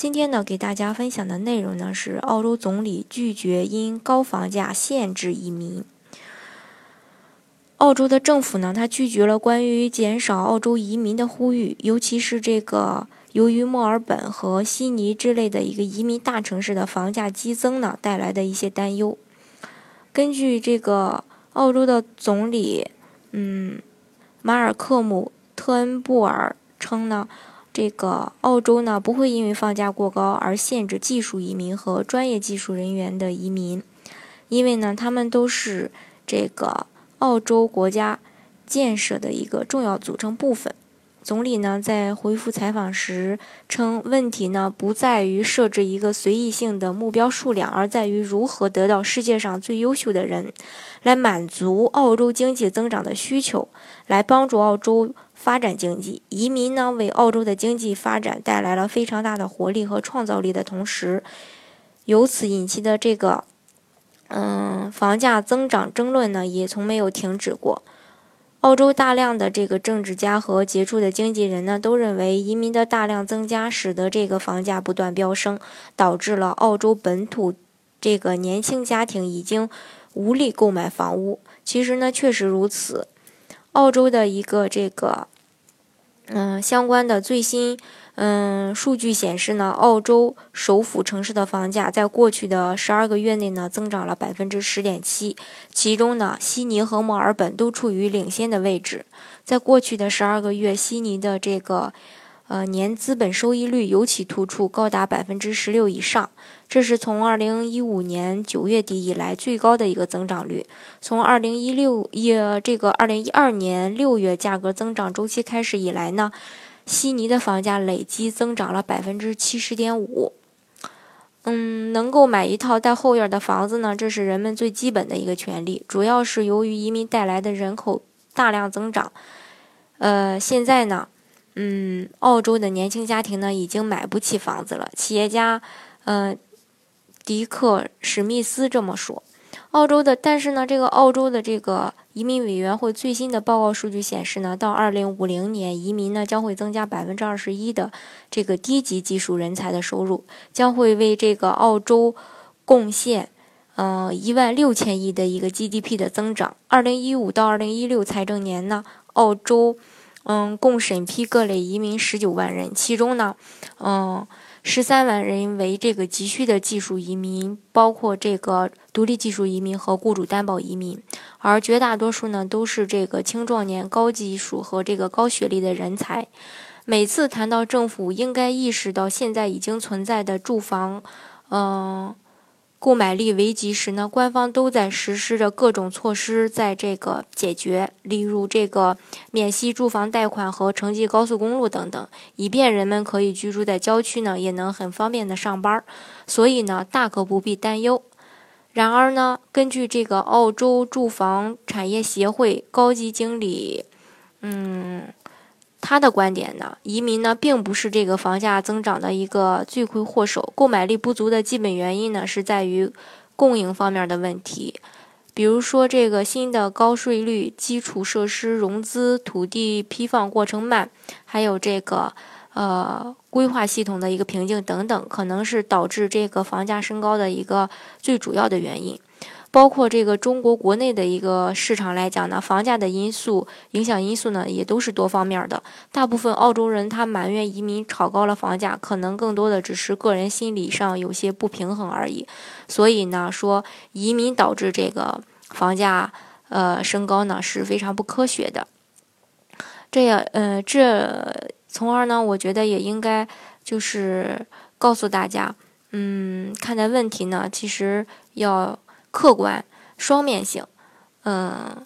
今天呢，给大家分享的内容呢是澳洲总理拒绝因高房价限制移民。澳洲的政府呢，他拒绝了关于减少澳洲移民的呼吁，尤其是这个由于墨尔本和悉尼之类的一个移民大城市的房价激增呢带来的一些担忧。根据这个澳洲的总理，嗯，马尔克姆特恩布尔称呢。这个澳洲呢不会因为放假过高而限制技术移民和专业技术人员的移民，因为呢他们都是这个澳洲国家建设的一个重要组成部分。总理呢在回复采访时称，问题呢不在于设置一个随意性的目标数量，而在于如何得到世界上最优秀的人，来满足澳洲经济增长的需求，来帮助澳洲。发展经济，移民呢为澳洲的经济发展带来了非常大的活力和创造力的同时，由此引起的这个，嗯，房价增长争论呢也从没有停止过。澳洲大量的这个政治家和杰出的经纪人呢都认为，移民的大量增加使得这个房价不断飙升，导致了澳洲本土这个年轻家庭已经无力购买房屋。其实呢，确实如此。澳洲的一个这个，嗯，相关的最新嗯数据显示呢，澳洲首府城市的房价在过去的十二个月内呢增长了百分之十点七，其中呢，悉尼和墨尔本都处于领先的位置。在过去的十二个月，悉尼的这个。呃，年资本收益率尤其突出，高达百分之十六以上，这是从二零一五年九月底以来最高的一个增长率。从二零一六一这个二零一二年六月价格增长周期开始以来呢，悉尼的房价累计增长了百分之七十点五。嗯，能够买一套带后院的房子呢，这是人们最基本的一个权利。主要是由于移民带来的人口大量增长。呃，现在呢。嗯，澳洲的年轻家庭呢，已经买不起房子了。企业家，呃，迪克史密斯这么说。澳洲的，但是呢，这个澳洲的这个移民委员会最新的报告数据显示呢，到二零五零年，移民呢将会增加百分之二十一的这个低级技术人才的收入，将会为这个澳洲贡献，呃，一万六千亿的一个 GDP 的增长。二零一五到二零一六财政年呢，澳洲。嗯，共审批各类移民十九万人，其中呢，嗯，十三万人为这个急需的技术移民，包括这个独立技术移民和雇主担保移民，而绝大多数呢都是这个青壮年、高技术和这个高学历的人才。每次谈到政府应该意识到现在已经存在的住房，嗯。购买力危机时呢，官方都在实施着各种措施，在这个解决，例如这个免息住房贷款和城际高速公路等等，以便人们可以居住在郊区呢，也能很方便的上班。所以呢，大可不必担忧。然而呢，根据这个澳洲住房产业协会高级经理，嗯。他的观点呢，移民呢并不是这个房价增长的一个罪魁祸首，购买力不足的基本原因呢是在于供应方面的问题，比如说这个新的高税率、基础设施融资、土地批放过程慢，还有这个呃规划系统的一个瓶颈等等，可能是导致这个房价升高的一个最主要的原因。包括这个中国国内的一个市场来讲呢，房价的因素影响因素呢也都是多方面的。大部分澳洲人他埋怨移民炒高了房价，可能更多的只是个人心理上有些不平衡而已。所以呢，说移民导致这个房价呃升高呢是非常不科学的。这样呃这从而呢，我觉得也应该就是告诉大家，嗯，看待问题呢，其实要。客观、双面性，嗯，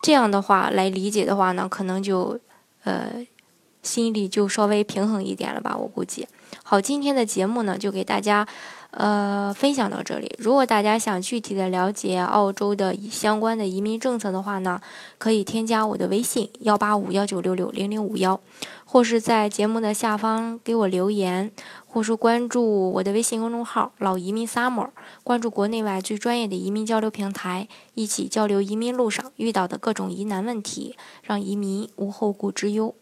这样的话来理解的话呢，可能就，呃，心里就稍微平衡一点了吧，我估计。好，今天的节目呢，就给大家，呃，分享到这里。如果大家想具体的了解澳洲的相关的移民政策的话呢，可以添加我的微信幺八五幺九六六零零五幺，或是在节目的下方给我留言，或是关注我的微信公众号“老移民 summer”，关注国内外最专业的移民交流平台，一起交流移民路上遇到的各种疑难问题，让移民无后顾之忧。